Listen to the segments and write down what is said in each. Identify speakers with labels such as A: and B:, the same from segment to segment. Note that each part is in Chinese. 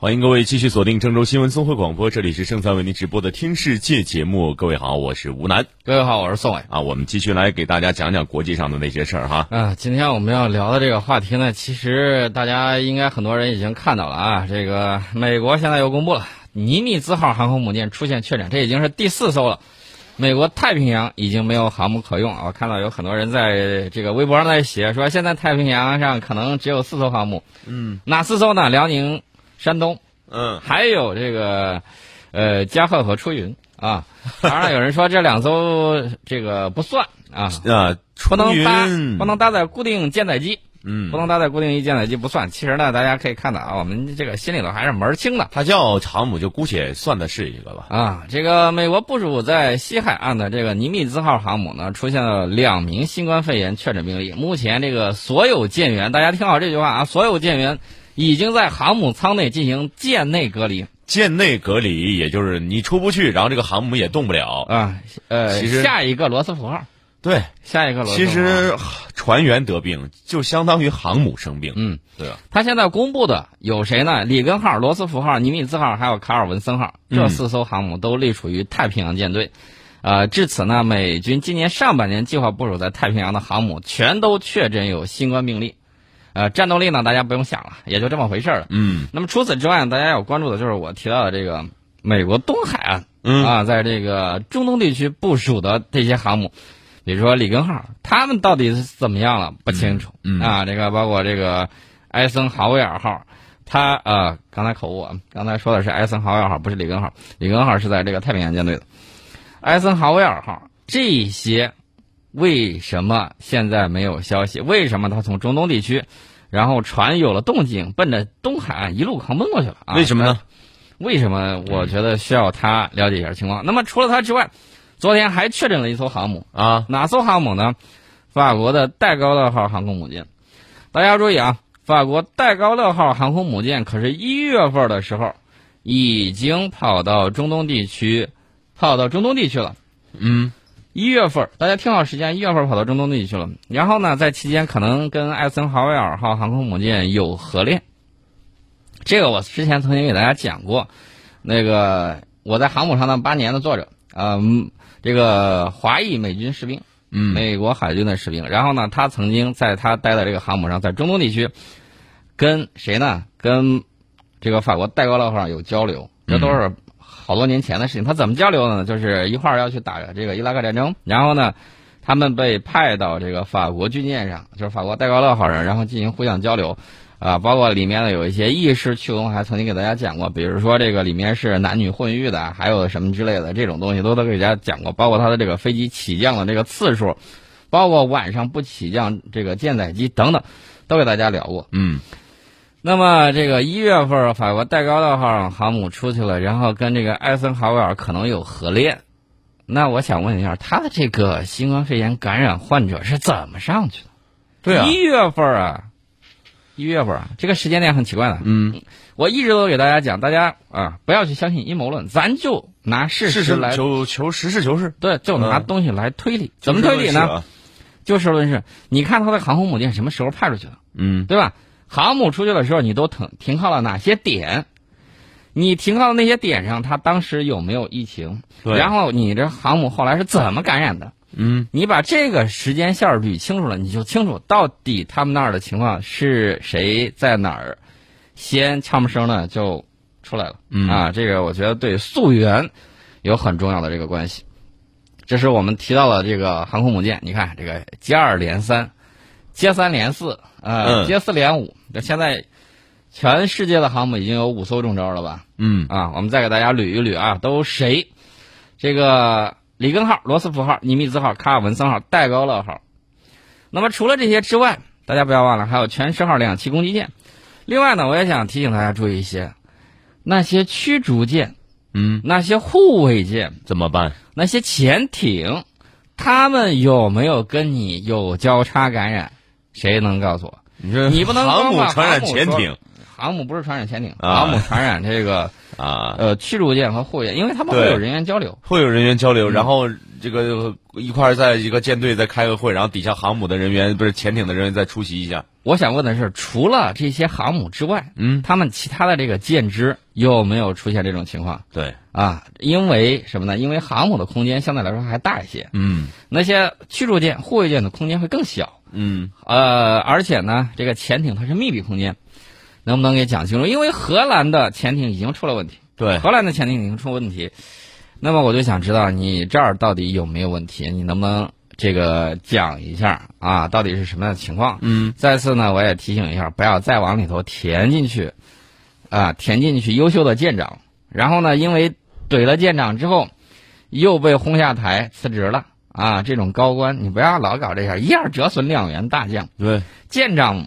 A: 欢迎各位继续锁定郑州新闻综合广播，这里是正在为您直播的《听世界》节目。各位好，我是吴楠。
B: 各位好，我是宋伟。
A: 啊，我们继续来给大家讲讲国际上的那些事儿哈。
B: 啊，今天我们要聊的这个话题呢，其实大家应该很多人已经看到了啊。这个美国现在又公布了尼米兹号航空母舰出现确诊，这已经是第四艘了。美国太平洋已经没有航母可用啊！我看到有很多人在这个微博上在写，说现在太平洋上可能只有四艘航母。
A: 嗯，
B: 哪四艘呢？辽宁、山东，
A: 嗯，
B: 还有这个呃加贺和出云啊。当然有人说这两艘这个不算啊，
A: 啊，
B: 不能搭不能搭载固定舰载机。
A: 嗯
B: 不，能搭载固定翼舰载机不算。其实呢，大家可以看到啊，我们这个心里头还是门儿清的
A: 它叫航母，就姑且算的是一个吧。
B: 啊。这个美国部署在西海岸的这个尼米兹号航母呢，出现了两名新冠肺炎确诊病例。目前这个所有舰员，大家听好这句话啊，所有舰员已经在航母舱内进行舰内隔离
A: 舰内隔离，也就是你出不去，然后这个航母也动不了。
B: 啊。呃，
A: 其实
B: 下一个罗斯福号，
A: 对，
B: 下一个罗斯福
A: 其实船员得病就相当于航母生病。
B: 嗯。
A: 对吧？
B: 他现在公布的有谁呢？里根号、罗斯福号、尼米兹号，还有卡尔文森号，这
A: 嗯
B: 四艘航母都隶属于太平洋舰队。呃，至此呢，美军今年上半年计划部署在太平洋的航母全都确诊有新冠病例。呃，战斗力呢，大家不用想了，也就这么回事儿了。
A: 嗯
B: 那么除此之外，大家要关注的就是我提到的这个美国东海岸
A: 嗯
B: 啊，在这个中东地区部署的这些航母，比如说里根号，他们到底是怎么样了不清楚、
A: 嗯嗯
B: 啊。这个包括这个埃森豪威尔号，他呃刚才口误啊，刚才说的是埃森豪威尔号，不是里根号，里根号是在这个太平洋舰队的。埃森豪威尔号这些为什么现在没有消息？为什么他从中东地区，然后船有了动静，奔着东海岸一路狂奔过去了啊？
A: 为什么呢？
B: 为什么？我觉得需要他了解一下情况。那么除了他之外，昨天还确诊了一艘航母，
A: 啊，
B: 哪艘航母呢？法国的戴高乐号航空母舰。大家要注意啊，法国戴高乐号航空母舰可是一月份的时候已经跑到中东地区，跑到中东地区了。
A: 嗯
B: 一月份，大家听好时间，一月份跑到中东地区了。然后呢，在期间可能跟艾森豪威尔号航空母舰有合练。这个我之前曾经给大家讲过，那个我在航母上的八年的作者，嗯，这个华裔美军士兵，
A: 嗯
B: 美国海军的士兵。然后呢，他曾经在他待的这个航母上，在中东地区，跟谁呢？跟这个法国戴高乐号上有交流，这都是好多年前的事情。他怎么交流的呢？就是一块儿要去打这个伊拉克战争，然后呢，他们被派到这个法国军舰上，就是法国戴高乐号上，然后进行互相交流。啊，包括里面呢有一些意识趣闻，还曾经给大家讲过，比如说这个里面是男女混浴的，还有什么之类的这种东西都都给大家讲过，包括他的这个飞机起降的这个次数，包括晚上不起降这个舰载机等等，都给大家聊过。
A: 嗯
B: 那么这个一月份，法国戴高乐号航母出去了，然后跟这个艾森豪威尔可能有合练。那我想问一下，他的这个新冠肺炎感染患者是怎么上去的？
A: 对啊，
B: 一月份啊，一月份啊，这个时间点很奇怪的。
A: 嗯，
B: 我一直都给大家讲，大家啊不要去相信阴谋论，咱就拿事
A: 事实
B: 实来，
A: 求求实事求是，
B: 对，就拿
A: 嗯
B: 东西来推理。怎么推理？呢？就事论事。你看他的航空母舰什么时候派出去的？
A: 嗯
B: 对吧？航母出去的时候，你都停停靠了哪些点？你停靠的那些点上，它当时有没有疫情？
A: 对
B: 然后你这航母后来是怎么感染的？
A: 嗯
B: 你把这个时间线捋清楚了，你就清楚到底他们那儿的情况是谁在哪儿，先悄没声的就出来了。
A: 嗯
B: 啊，这个我觉得对溯源有很重要的这个关系。这是我们提到了这个航空母舰，你看这个接二连三，接三连四，呃，
A: 嗯
B: 接四连五。这现在全世界的航母已经有五艘中招了吧？
A: 嗯
B: 啊，我们再给大家捋一捋啊，都谁？这个里根号、罗斯福号、尼米兹号、卡尔文森号、戴高乐号。那么除了这些之外，大家不要忘了还有全十号两栖攻击舰。另外呢，我也想提醒大家注意一些，那些驱逐舰、
A: 嗯，
B: 那些护卫舰、
A: 怎么办？
B: 那些潜艇，他们有没有跟你有交叉感染？谁能告诉我？
A: 你说
B: 你不能
A: 航母传染潜艇，
B: 航母不是传染潜艇，
A: 啊
B: 航母传染这个
A: 啊，
B: 呃驱逐舰和护卫舰，因为他们会有人员交流。
A: 会有人员交
B: 嗯
A: 流，然后这个一块儿在一个舰队在开个会，然后底下航母的人员不是潜艇的人员再出席一下。
B: 我想问的是，除了这些航母之外，
A: 嗯，
B: 他们其他的这个舰只有没有出现这种情况
A: 对，
B: 啊？因为什么呢？因为航母的空间相对来说还大一些，
A: 嗯
B: 那些驱逐舰、护卫舰的空间会更小。
A: 嗯
B: 呃，而且呢，这个潜艇它是密闭空间，能不能给讲清楚？因为荷兰的潜艇已经出了问题，
A: 对，
B: 荷兰的潜艇已经出问题，那么我就想知道你这儿到底有没有问题？你能不能这个讲一下啊？到底是什么样的情况？
A: 嗯
B: 再次呢，我也提醒一下，不要再往里头填进去，啊，填进去优秀的舰长，然后呢，因为怼了舰长之后，又被轰下台辞职了啊，这种高官你不要老搞这样，一下折损两员大将。
A: 对，
B: 舰长，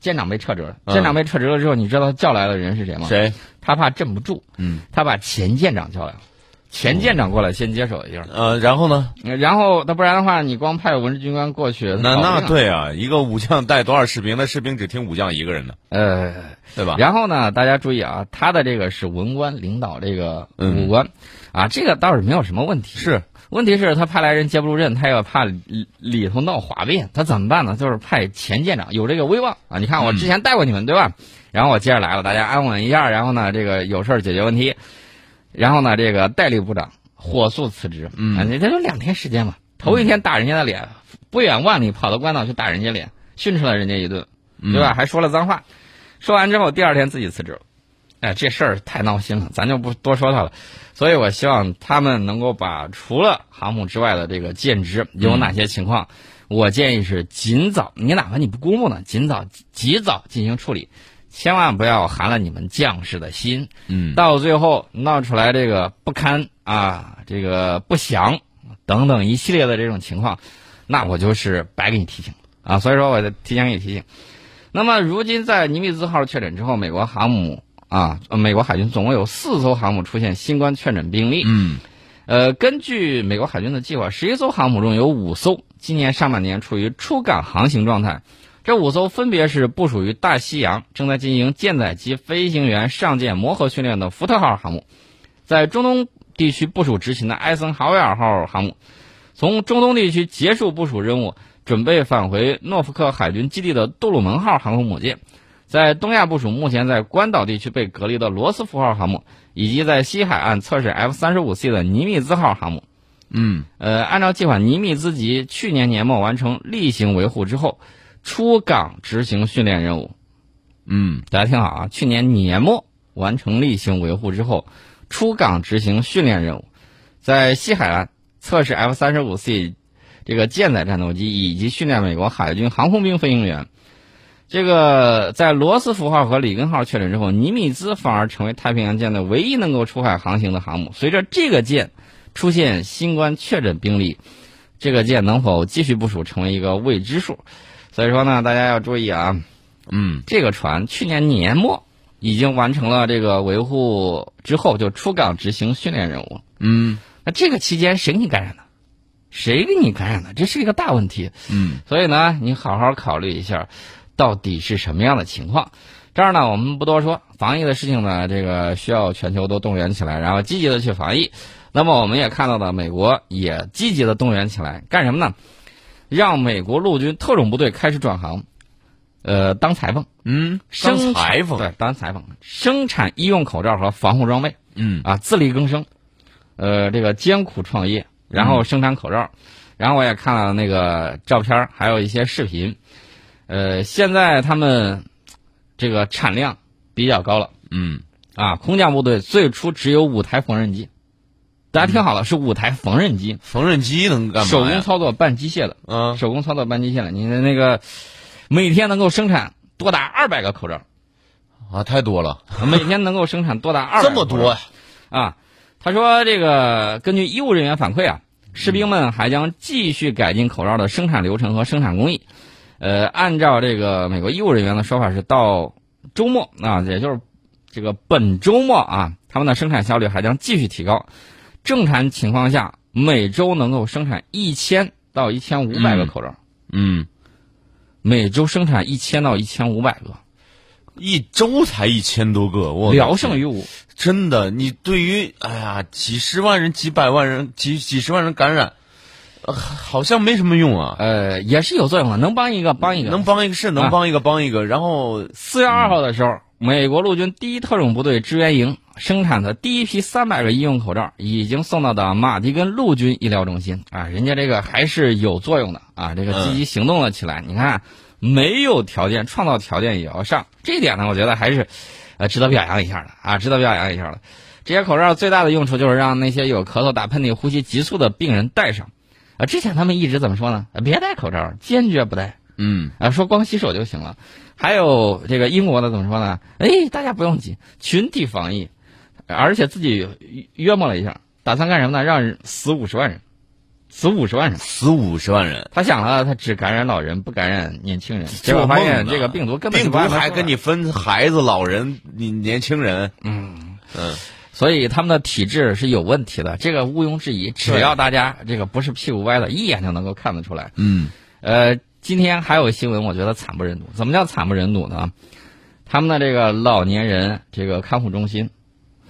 B: 舰长被撤职了，
A: 嗯
B: 舰长被撤职了之后，你知道他叫来的人是谁吗？
A: 谁？
B: 他怕镇不住，
A: 嗯
B: 他把前舰长叫来了，前舰长过来先接手一下，
A: 呃，然后呢？
B: 然后那不然的话，你光派文职军官过去，
A: 那那对啊，一个武将带多少士兵？那士兵只听武将一个人的，
B: 呃。
A: 对吧？
B: 然后呢，大家注意啊，他的这个是文官领导这个
A: 嗯
B: 武官，啊，这个倒是没有什么问题。
A: 是，
B: 问题是，他派来人接不住任，他又怕里里头闹哗变，他怎么办呢？就是派前舰长有这个威望啊。你看我之前带过你们，对吧？然后我接着来了，大家安稳一下，然后呢，这个有事儿解决问题，然后呢，这个代理部长火速辞职，
A: 嗯
B: 啊，你这就两天时间嘛，头一天打人家的脸，不远万里跑到关岛去打人家脸，训斥了人家一顿，对吧？还说了脏话，说完之后第二天自己辞职了。哎，这事儿太闹心了，咱就不多说他了。所以我希望他们能够把除了航母之外的这个舰只有哪些情况，我建议是尽早，你哪怕你不公布呢，尽早及早进行处理，千万不要寒了你们将士的心，
A: 嗯
B: 到最后闹出来这个不堪啊，这个不祥等等一系列的这种情况，那我就是白给你提醒啊。所以说，我就提前给你提醒。那么，如今在尼米兹号确诊之后，美国航母啊，呃美国海军总共有四艘航母出现新冠确诊病例。
A: 嗯
B: 呃，根据美国海军的计划，十一艘航母中有五艘今年上半年处于出港航行状态。这五艘分别是部署于大西洋，正在进行舰载机飞行员上舰磨合训练的福特号航母，在中东地区部署执勤的艾森豪威尔号航母，从中东地区结束部署任务，准备返回诺福克海军基地的杜鲁门号航空母舰，在东亚部署目前在关岛地区被隔离的罗斯福号航母，以及在西海岸测试 F 三十五 C 的尼米兹号航母。
A: 嗯
B: 呃，按照计划，尼米兹级去年年末完成例行维护之后，出港执行训练任务。
A: 嗯
B: 大家听好啊，去年年末完成例行维护之后，出港执行训练任务，在西海岸测试 F 三十五 C 这个舰载战斗机，以及训练美国海军航空兵飞行员。这个在罗斯福号和里根号确诊之后，尼米兹反而成为太平洋舰队唯一能够出海航行的航母。随着这个舰出现新冠确诊病例，这个舰能否继续部署成为一个未知数。所以说呢，大家要注意啊，
A: 嗯
B: 这个船去年年末已经完成了这个维护之后，就出港执行训练任务。
A: 嗯
B: 那这个期间谁给你感染的？谁给你感染的？这是一个大问题。
A: 嗯
B: 所以呢，你好好考虑一下，到底是什么样的情况。这儿呢，我们不多说，防疫的事情呢，这个需要全球都动员起来，然后积极的去防疫。那么我们也看到了，美国也积极的动员起来，干什么呢？让美国陆军特种部队开始转行，呃，当裁缝，
A: 嗯，当裁缝，
B: 对，当裁缝，生产医用口罩和防护装备
A: 嗯
B: 啊，自力更生，呃，这个艰苦创业，然后生产口罩，然后我也看了那个照片，还有一些视频，呃，现在他们这个产量比较高了
A: 嗯。
B: 啊，空降部队最初只有五台缝纫机，大家听好了，是五台缝纫机，
A: 缝纫机能干嘛呀？
B: 手工操作半机械的，
A: 嗯
B: 手工操作半机械的，你的那个每天能够生产多达二百个口罩。
A: 啊，太多了，
B: 每天能够生产多达二
A: 这么多呀？
B: 啊！他说，这个根据医务人员反馈啊，士兵们还将继续改进口罩的生产流程和生产工艺。呃，按照这个美国医务人员的说法是，到周末啊，也就是这个本周末啊，他们的生产效率还将继续提高。正常情况下，每周能够生产一千到一千五百个口罩，
A: 嗯，
B: 每周生产一千到一千五百个。
A: 一周才一千多个，我
B: 聊胜于无。
A: 真的，你对于哎呀，几十万人、几百万人、几几十万人感染，呃，好像没什么用啊。
B: 呃，也是有作用的，能帮一个帮一个，
A: 能帮一个是能帮一个帮一个。然后
B: 四月二号的时候，美国陆军第一特种部队支援营生产的第一批三百个医用口罩已经送到的马迪根陆军医疗中心啊，人家这个还是有作用的啊，这个积极行动了起来。你看，没有条件创造条件也要上，这一点呢，我觉得还是。呃，值得表扬一下的啊，值得表扬一下的。这些口罩最大的用处就是让那些有咳嗽、打喷嚏、呼吸急促的病人戴上。啊，之前他们一直怎么说呢？别戴口罩，坚决不戴。
A: 嗯，
B: 啊，说光洗手就行了。还有这个英国的怎么说呢？哎，大家不用急，群体防疫，而且自己约摸了一下，打算干什么呢？让死五十万人。死五十万人，
A: 死五十万人。
B: 他想了，他只感染老人，不感染年轻人。结果发现这个病毒根本
A: 病毒还跟你分孩子、老人、你年轻人。
B: 嗯嗯，所以他们的体质是有问题的，这个毋庸置疑。只要大家这个不是屁股歪的，一眼就能够看得出来。
A: 嗯，
B: 呃，今天还有新闻，我觉得惨不忍睹。怎么叫惨不忍睹呢？他们的这个老年人这个看护中心，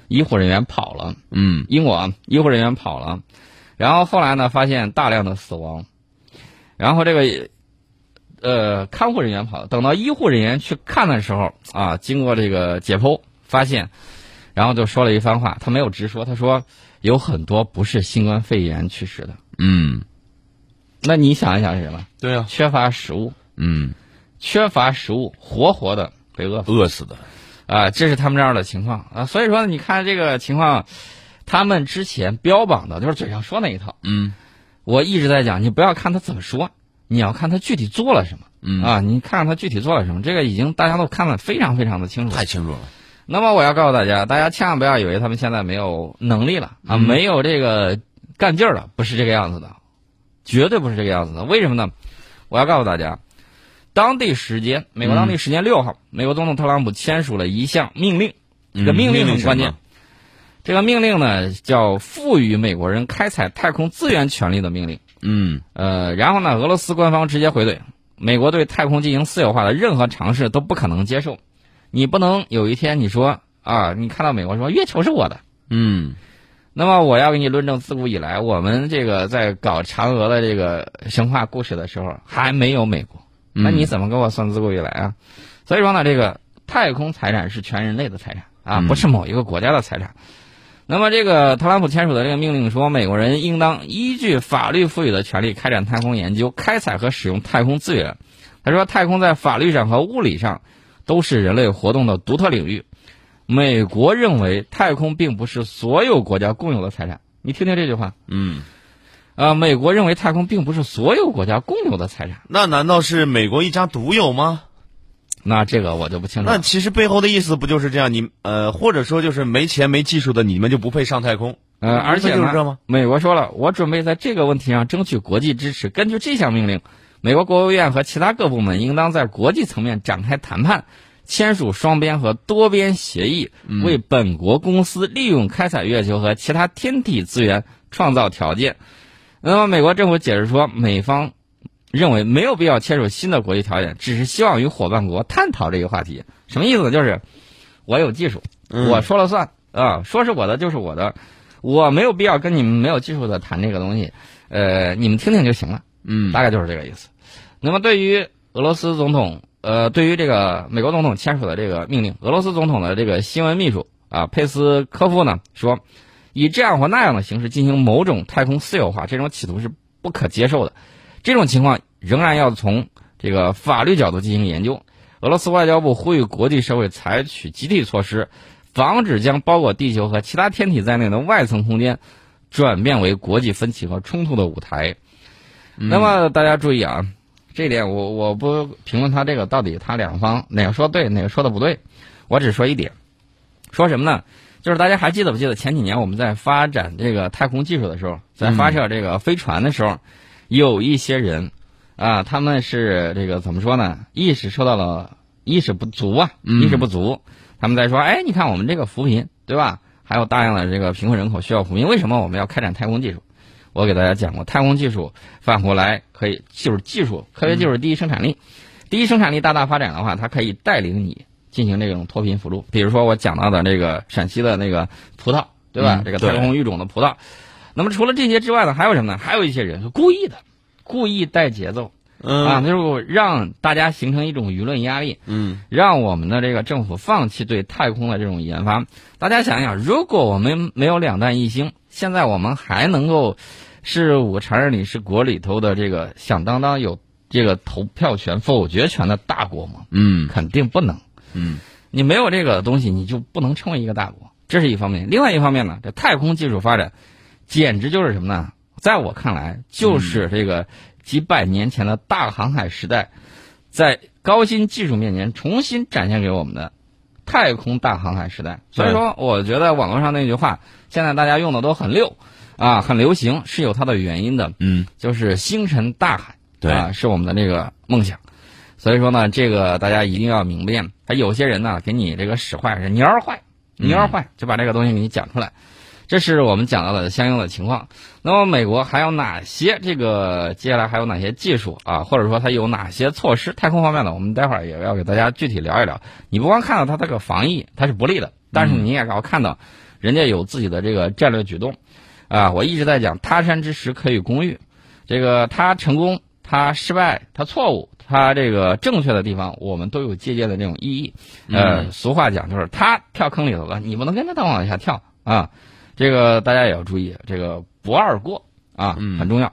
B: 医护人员跑了。
A: 嗯，
B: 英国医护人员跑了。然后后来呢，发现大量的死亡，然后这个呃看护人员跑，等到医护人员去看的时候啊，经过这个解剖发现，然后就说了一番话，他没有直说，他说有很多不是新冠肺炎去世的。
A: 嗯，
B: 那你想一想是什么？
A: 对啊，
B: 缺乏食物。
A: 嗯，
B: 缺乏食物，活活的被饿
A: 饿死的，
B: 啊，这是他们这儿的情况啊。所以说，你看这个情况。他们之前标榜的就是嘴上说那一套，
A: 嗯，
B: 我一直在讲，你不要看他怎么说，你要看他具体做了什么，
A: 嗯
B: 啊，你看看他具体做了什么，这个已经大家都看得非常非常的清楚，
A: 太清楚了。
B: 那么我要告诉大家，大家千万不要以为他们现在没有能力了啊，没有这个干劲儿了，不是这个样子的，绝对不是这个样子的。为什么呢？我要告诉大家，当地时间，美国当地时间六号，美国总统特朗普签署了一项命令，这个命令很关键。这个命令呢，叫赋予美国人开采太空资源权利的命令。
A: 嗯，
B: 呃，然后呢，俄罗斯官方直接回怼，美国对太空进行私有化的任何尝试都不可能接受。你不能有一天你说啊，你看到美国说月球是我的，
A: 嗯，
B: 那么我要给你论证，自古以来我们这个在搞嫦娥的这个神话故事的时候还没有美国，那你怎么给我算自古以来啊？所以说呢，这个太空财产是全人类的财产啊，不是某一个国家的财产。那么，这个特朗普签署的这个命令说，美国人应当依据法律赋予的权利开展太空研究、开采和使用太空资源。他说，太空在法律上和物理上都是人类活动的独特领域。美国认为，太空并不是所有国家共有的财产。你听听这句话。
A: 嗯，
B: 呃，美国认为太空并不是所有国家共有的财产。
A: 那难道是美国一家独有吗？
B: 那这个我就不清楚。
A: 那其实背后的意思不就是这样？你呃，或者说就是没钱没技术的，你们就不配上太空？
B: 呃，而且
A: 就是这吗？
B: 美国说了，我准备在这个问题上争取国际支持。根据这项命令，美国国务院和其他各部门应当在国际层面展开谈判，签署双边和多边协议，为本国公司利用开采月球和其他天体资源创造条件。那么，美国政府解释说，美方。认为没有必要签署新的国际条件，只是希望与伙伴国探讨这个话题。什么意思呢？就是我有技术，我说了算啊，说是我的就是我的，我没有必要跟你们没有技术的谈这个东西，呃，你们听听就行了。
A: 嗯，
B: 大概就是这个意思。那么对于俄罗斯总统，呃，对于这个美国总统签署的这个命令，俄罗斯总统的这个新闻秘书啊，佩斯科夫呢说，以这样或那样的形式进行某种太空私有化，这种企图是不可接受的。这种情况仍然要从这个法律角度进行研究。俄罗斯外交部呼吁国际社会采取集体措施，防止将包括地球和其他天体在内的外层空间转变为国际分歧和冲突的舞台。那么大家注意啊，这一点我我不评论他这个到底他两方哪个说对哪个说的不对，我只说一点，说什么呢？就是大家还记得不记得前几年我们在发展这个太空技术的时候，在发射这个飞船的时候。有一些人，啊，他们是这个怎么说呢？意识受到了意识不足啊，意识不足。他们在说，哎，你看我们这个扶贫，对吧？还有大量的这个贫困人口需要扶贫，为什么我们要开展太空技术？我给大家讲过，太空技术反过来可以就是技术，科学技术第一生产力，第一生产力大大发展的话，它可以带领你进行这种脱贫辅助。比如说我讲到的这个陕西的那个葡萄，对吧？
A: 嗯
B: 这个太空育种的葡萄。那么除了这些之外呢，还有什么呢？还有一些人是故意的，故意带节奏、
A: 嗯
B: 啊，就是让大家形成一种舆论压力，
A: 嗯
B: 让我们的这个政府放弃对太空的这种研发。大家想想，如果我们没有两弹一星，现在我们还能够是五个常任理事国里头的这个响当当有这个投票权、否决权的大国吗？
A: 嗯
B: 肯定不能。
A: 嗯
B: 你没有这个东西，你就不能称为一个大国，这是一方面。另外一方面呢，这太空技术发展简直就是什么呢？在我看来，就是这个几百年前的大航海时代，在高新技术面前重新展现给我们的太空大航海时代。所以说，我觉得网络上那句话，现在大家用的都很溜啊，很流行，是有它的原因的。
A: 嗯
B: 就是星辰大海，
A: 对
B: 啊，是我们的那个梦想。所以说呢，这个大家一定要明辨。还有些人呢，给你这个使坏，是蔫儿坏，蔫儿坏，就把这个东西给你讲出来。这是我们讲到的相应的情况。那么美国还有哪些这个接下来还有哪些技术啊，或者说它有哪些措施？太空方面的，我们待会儿也要给大家具体聊一聊。你不光看到它这个防疫它是不利的，但是你也要看到人家有自己的这个战略举动。啊，我一直在讲他山之石可以攻玉，这个他成功，他失败，他错误，他这个正确的地方，我们都有借鉴的这种意义。呃，俗话讲就是他跳坑里头了，你不能跟着他往下跳啊。这个大家也要注意，这个不二过啊，
A: 嗯
B: 很重要。